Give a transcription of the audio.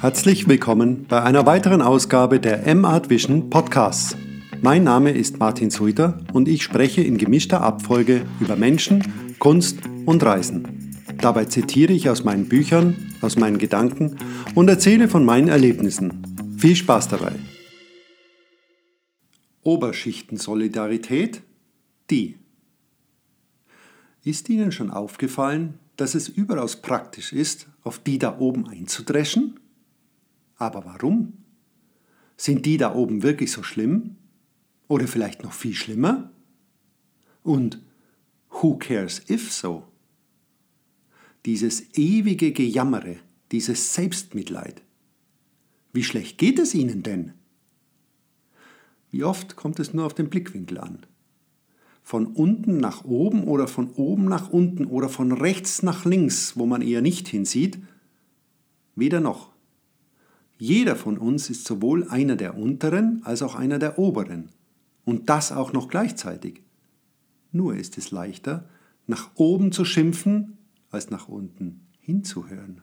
Herzlich willkommen bei einer weiteren Ausgabe der M-Art Vision Podcasts. Mein Name ist Martin Suiter und ich spreche in gemischter Abfolge über Menschen, Kunst und Reisen. Dabei zitiere ich aus meinen Büchern, aus meinen Gedanken und erzähle von meinen Erlebnissen. Viel Spaß dabei! Oberschichtensolidarität? Die. Ist Ihnen schon aufgefallen, dass es überaus praktisch ist, auf die da oben einzudreschen? Aber warum? Sind die da oben wirklich so schlimm? Oder vielleicht noch viel schlimmer? Und who cares if so? Dieses ewige Gejammere, dieses Selbstmitleid. Wie schlecht geht es Ihnen denn? Wie oft kommt es nur auf den Blickwinkel an? Von unten nach oben oder von oben nach unten oder von rechts nach links, wo man eher nicht hinsieht? Weder noch. Jeder von uns ist sowohl einer der unteren als auch einer der oberen. Und das auch noch gleichzeitig. Nur ist es leichter, nach oben zu schimpfen, als nach unten hinzuhören.